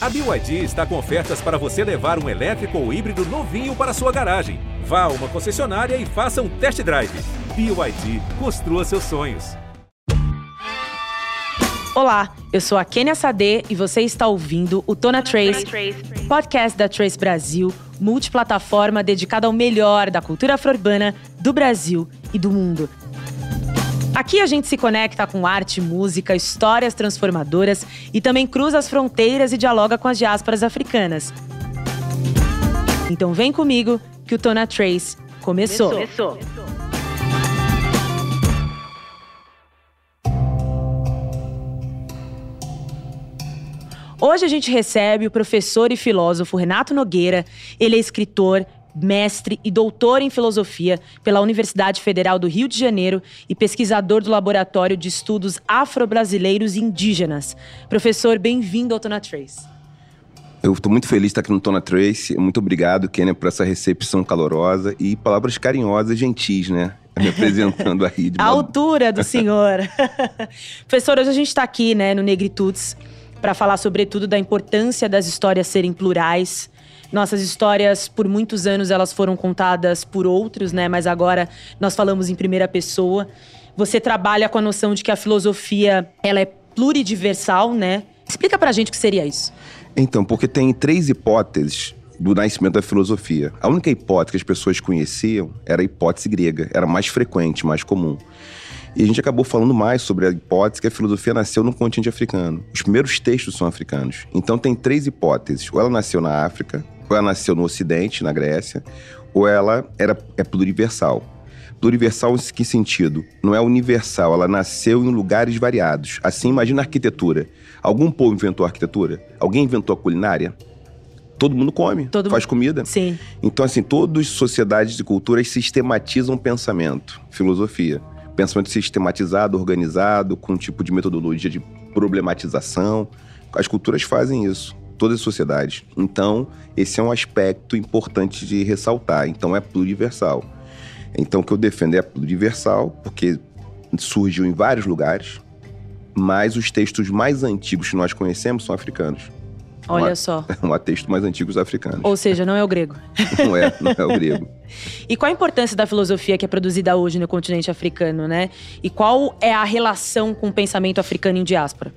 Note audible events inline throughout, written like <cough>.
A BYD está com ofertas para você levar um elétrico ou híbrido novinho para sua garagem. Vá a uma concessionária e faça um test drive. BYD, construa seus sonhos. Olá, eu sou a Kenia Sade e você está ouvindo o Tona Trace, podcast da Trace Brasil, multiplataforma dedicada ao melhor da cultura afro-urbana do Brasil e do mundo. Aqui a gente se conecta com arte, música, histórias transformadoras e também cruza as fronteiras e dialoga com as diásporas africanas. Então vem comigo que o Tona Trace começou. começou. Hoje a gente recebe o professor e filósofo Renato Nogueira. Ele é escritor, mestre e doutor em filosofia pela Universidade Federal do Rio de Janeiro e pesquisador do Laboratório de Estudos Afro-Brasileiros e Indígenas. Professor, bem-vindo ao Tona Trace. Eu estou muito feliz de estar aqui no Tona Trace. Muito obrigado, Kenia, por essa recepção calorosa e palavras carinhosas e gentis, né? Me <laughs> apresentando aí. De uma... A altura do senhor. <laughs> Professor, hoje a gente está aqui, né, no Negritudes, para falar sobretudo da importância das histórias serem plurais, nossas histórias, por muitos anos, elas foram contadas por outros, né? Mas agora nós falamos em primeira pessoa. Você trabalha com a noção de que a filosofia ela é pluridiversal, né? Explica pra gente o que seria isso. Então, porque tem três hipóteses do nascimento da filosofia. A única hipótese que as pessoas conheciam era a hipótese grega, era mais frequente, mais comum. E a gente acabou falando mais sobre a hipótese que a filosofia nasceu no continente africano. Os primeiros textos são africanos. Então tem três hipóteses. Ou ela nasceu na África, ou ela nasceu no Ocidente, na Grécia, ou ela era, é pluriversal. Pluriversal em que sentido? Não é universal, ela nasceu em lugares variados. Assim, imagina a arquitetura. Algum povo inventou a arquitetura? Alguém inventou a culinária? Todo mundo come, Todo faz comida. Sim. Então, assim, todas as sociedades e culturas sistematizam pensamento, filosofia. Pensamento sistematizado, organizado, com um tipo de metodologia de problematização. As culturas fazem isso todas as sociedades. Então, esse é um aspecto importante de ressaltar. Então, é pluriversal. Então, o que eu defendo é pluriversal, porque surgiu em vários lugares, mas os textos mais antigos que nós conhecemos são africanos. Olha só. <laughs> Um texto mais antigos africanos. Ou seja, não é o grego. <laughs> não é, não é o grego. e qual a importância da filosofia que é produzida hoje no continente africano, né? E qual é a relação com o pensamento africano em diáspora?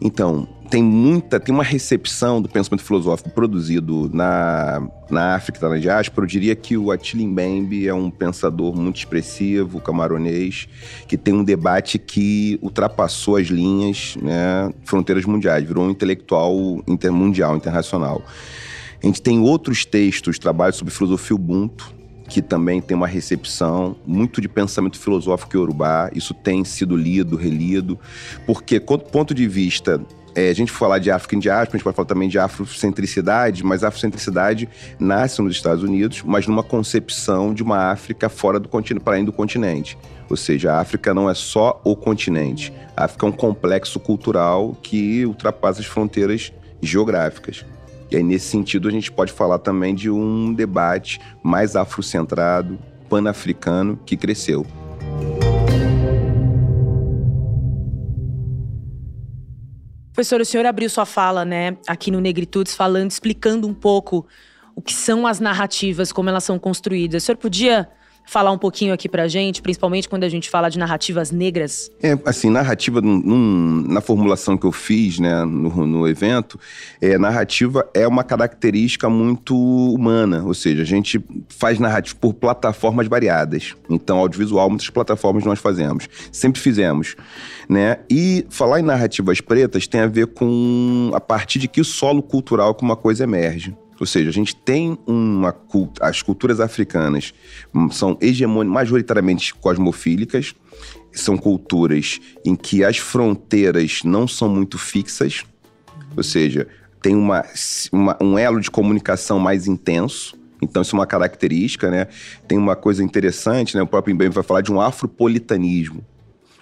Então, tem muita, tem uma recepção do pensamento filosófico produzido na, na África, na diáspora. Eu diria que o Attila Mbembe é um pensador muito expressivo, camaronês, que tem um debate que ultrapassou as linhas, né, fronteiras mundiais, virou um intelectual intermundial, internacional. A gente tem outros textos, trabalhos sobre filosofia Ubuntu, que também tem uma recepção muito de pensamento filosófico iorubá. Isso tem sido lido, relido, porque, do ponto de vista é, a gente falar de África em diáspora, a gente pode falar também de afrocentricidade, mas a afrocentricidade nasce nos Estados Unidos, mas numa concepção de uma África fora do continente, para além do continente. Ou seja, a África não é só o continente. A África é um complexo cultural que ultrapassa as fronteiras geográficas. E aí, nesse sentido, a gente pode falar também de um debate mais afrocentrado, pan-africano, que cresceu. Professor, o senhor abriu sua fala, né, aqui no Negritudes, falando, explicando um pouco o que são as narrativas, como elas são construídas. O senhor podia falar um pouquinho aqui pra gente, principalmente quando a gente fala de narrativas negras? É, assim, narrativa, num, na formulação que eu fiz, né, no, no evento, é, narrativa é uma característica muito humana, ou seja, a gente faz narrativa por plataformas variadas. Então, audiovisual, muitas plataformas nós fazemos, sempre fizemos, né? E falar em narrativas pretas tem a ver com a partir de que solo cultural que uma coisa emerge. Ou seja, a gente tem uma cultura, as culturas africanas são hegemônicas, majoritariamente cosmofílicas, são culturas em que as fronteiras não são muito fixas, ou seja, tem uma, uma, um elo de comunicação mais intenso. Então, isso é uma característica, né? Tem uma coisa interessante, né? O próprio Mbembe vai falar de um afropolitanismo.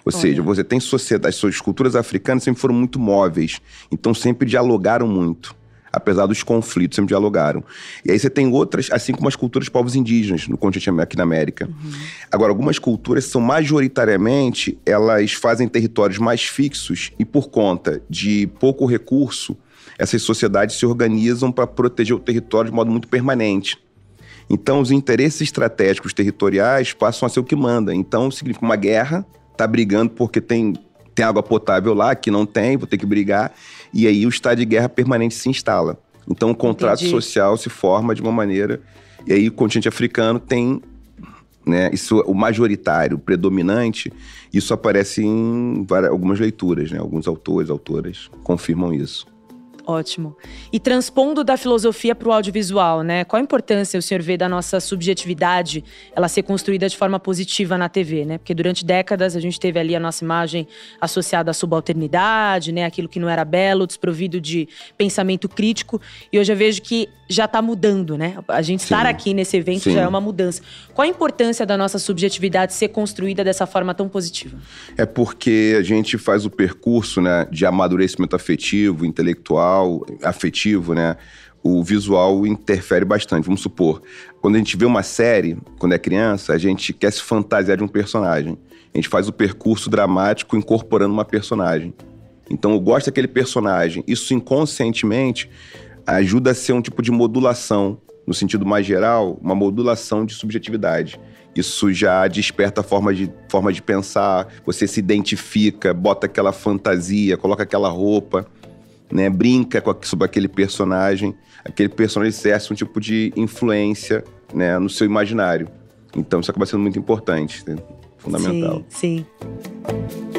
Ou Olha. seja, você tem sociedades, suas culturas africanas sempre foram muito móveis, então sempre dialogaram muito apesar dos conflitos, sempre dialogaram. E aí você tem outras, assim como as culturas de povos indígenas no continente aqui na América. Uhum. Agora, algumas culturas são majoritariamente, elas fazem territórios mais fixos e por conta de pouco recurso, essas sociedades se organizam para proteger o território de modo muito permanente. Então, os interesses estratégicos territoriais passam a ser o que manda. Então, significa uma guerra, tá brigando porque tem, tem água potável lá, que não tem, vou ter que brigar. E aí o estado de guerra permanente se instala. Então, o contrato Entendi. social se forma de uma maneira. E aí, o continente africano tem né, isso, o majoritário, o predominante, isso aparece em várias, algumas leituras, né? Alguns autores, autoras confirmam isso. Ótimo. E transpondo da filosofia para o audiovisual, né? Qual a importância o senhor vê da nossa subjetividade, ela ser construída de forma positiva na TV, né? Porque durante décadas a gente teve ali a nossa imagem associada à subalternidade, né? Aquilo que não era belo, desprovido de pensamento crítico. E hoje eu vejo que já está mudando, né? A gente Sim. estar aqui nesse evento Sim. já é uma mudança. Qual a importância da nossa subjetividade ser construída dessa forma tão positiva? É porque a gente faz o percurso, né, de amadurecimento afetivo, intelectual visual afetivo, né? O visual interfere bastante. Vamos supor, quando a gente vê uma série, quando é criança, a gente quer se fantasiar de um personagem. A gente faz o percurso dramático incorporando uma personagem. Então, eu gosto daquele personagem. Isso inconscientemente ajuda a ser um tipo de modulação, no sentido mais geral, uma modulação de subjetividade. Isso já desperta forma de, forma de pensar, você se identifica, bota aquela fantasia, coloca aquela roupa né, brinca com, sobre aquele personagem, aquele personagem exerce um tipo de influência né, no seu imaginário. Então isso acaba sendo muito importante, né? fundamental. Sim, sim.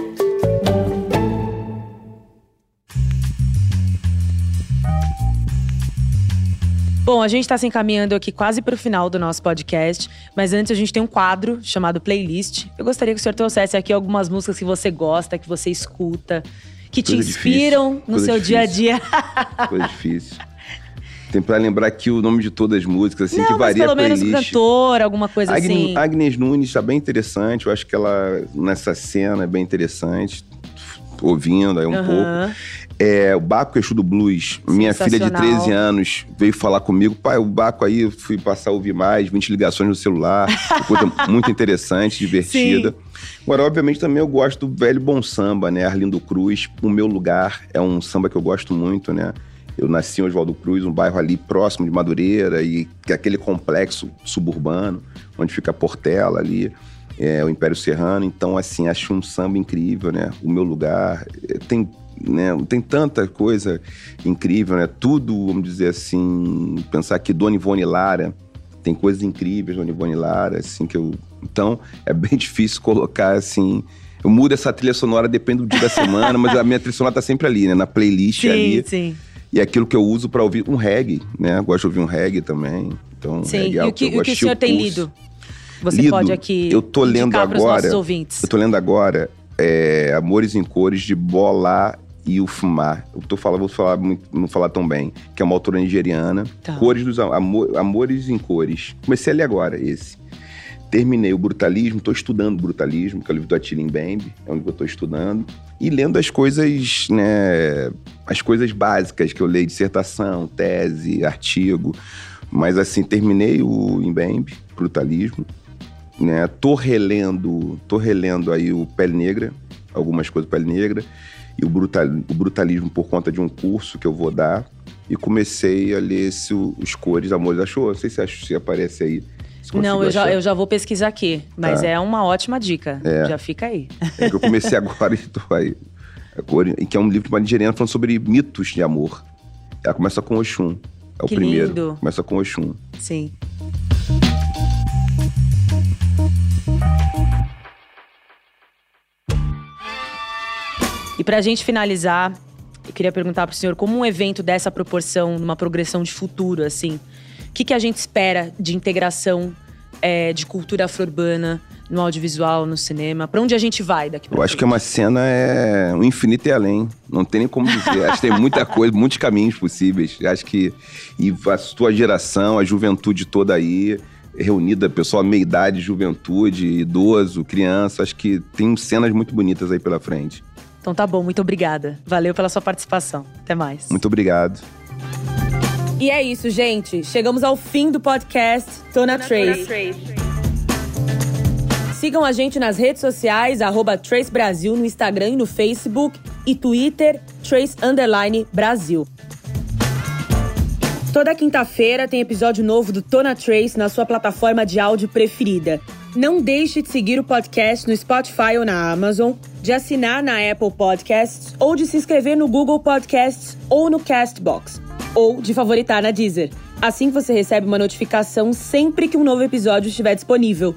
Bom, a gente está se encaminhando aqui quase para o final do nosso podcast, mas antes a gente tem um quadro chamado Playlist. Eu gostaria que o senhor trouxesse aqui algumas músicas que você gosta, que você escuta, que te inspiram difícil, no seu difícil. dia a dia. Coisa difícil. Tem pra lembrar aqui o nome de todas as músicas, assim, Não, que varia pelo menos cantor, alguma coisa Agnes, assim. Agnes Nunes tá bem interessante. Eu acho que ela, nessa cena, é bem interessante. Ouvindo aí um uhum. pouco. É, o Baco Exu do Blues, minha filha de 13 anos veio falar comigo. Pai, o Baco aí, eu fui passar a ouvir mais, 20 ligações no celular. Coisa <laughs> muito interessante, divertida. Sim. Agora, obviamente, também eu gosto do velho bom samba, né? Arlindo Cruz, O Meu Lugar, é um samba que eu gosto muito, né? Eu nasci em Oswaldo Cruz, um bairro ali próximo de Madureira, e é aquele complexo suburbano, onde fica a Portela ali, é, o Império Serrano. Então, assim, acho um samba incrível, né? O Meu Lugar. É, tem né, tem tanta coisa incrível, né? Tudo, vamos dizer assim, pensar que Dona Ivone Lara tem coisas incríveis Dona Ivone Lara, assim, que eu então, é bem <laughs> difícil colocar assim. Eu mudo essa trilha sonora, depende do dia da semana, mas a minha trilha sonora tá sempre ali, né? Na playlist sim, ali. Sim. E é aquilo que eu uso para ouvir um reggae, né? Gosto de ouvir um reggae também. Então, sim, reggae é e o que, o, que o senhor tem lido? Você lido, pode aqui eu tô lendo agora, Eu tô lendo agora é, Amores em Cores de Bola e o Fumar. Eu tô falando, vou falar muito, não falar tão bem, que é uma autora nigeriana. Tá. Cores dos amor, Amores em Cores. Comecei a ler agora esse. Terminei o Brutalismo, estou estudando Brutalismo, que é o livro do Atilim Bembe, é o livro que eu estou estudando. E lendo as coisas, né, as coisas básicas que eu leio, dissertação, tese, artigo. Mas assim, terminei o Imbembe, Brutalismo, né? Tô relendo, tô relendo aí o Pele Negra, algumas coisas do Pele Negra, e o, brutal, o Brutalismo por conta de um curso que eu vou dar. E comecei a ler esse, os Cores, Amores da Show. Não sei se, se aparece aí não, eu já, eu já vou pesquisar aqui. Mas tá. é uma ótima dica. É. Já fica aí. É que eu comecei <laughs> agora <laughs> e tô aí. Que é um livro de uma nigeriana falando sobre mitos de amor. Ela começa com Oxum. É o que primeiro. Lindo. Começa com Oxum. Sim. E pra gente finalizar, eu queria perguntar pro senhor como um evento dessa proporção, numa progressão de futuro, assim, o que, que a gente espera de integração é, de cultura afro-urbana no audiovisual, no cinema? Para onde a gente vai daqui pra Eu acho que é uma cena é um infinito e além. Não tem nem como dizer. acho que tem muita coisa, muitos caminhos possíveis. Acho que e a tua geração, a juventude toda aí reunida, pessoal meia idade, juventude, idoso, criança, acho que tem cenas muito bonitas aí pela frente. Então tá bom, muito obrigada. Valeu pela sua participação. Até mais. Muito obrigado. E é isso, gente. Chegamos ao fim do podcast Tona Trace. Sigam a gente nas redes sociais, arroba Trace Brasil no Instagram e no Facebook e Twitter, Trace Underline Brasil. Toda quinta-feira tem episódio novo do Tona Trace na sua plataforma de áudio preferida. Não deixe de seguir o podcast no Spotify ou na Amazon, de assinar na Apple Podcasts ou de se inscrever no Google Podcasts ou no Castbox, ou de favoritar na Deezer. Assim você recebe uma notificação sempre que um novo episódio estiver disponível.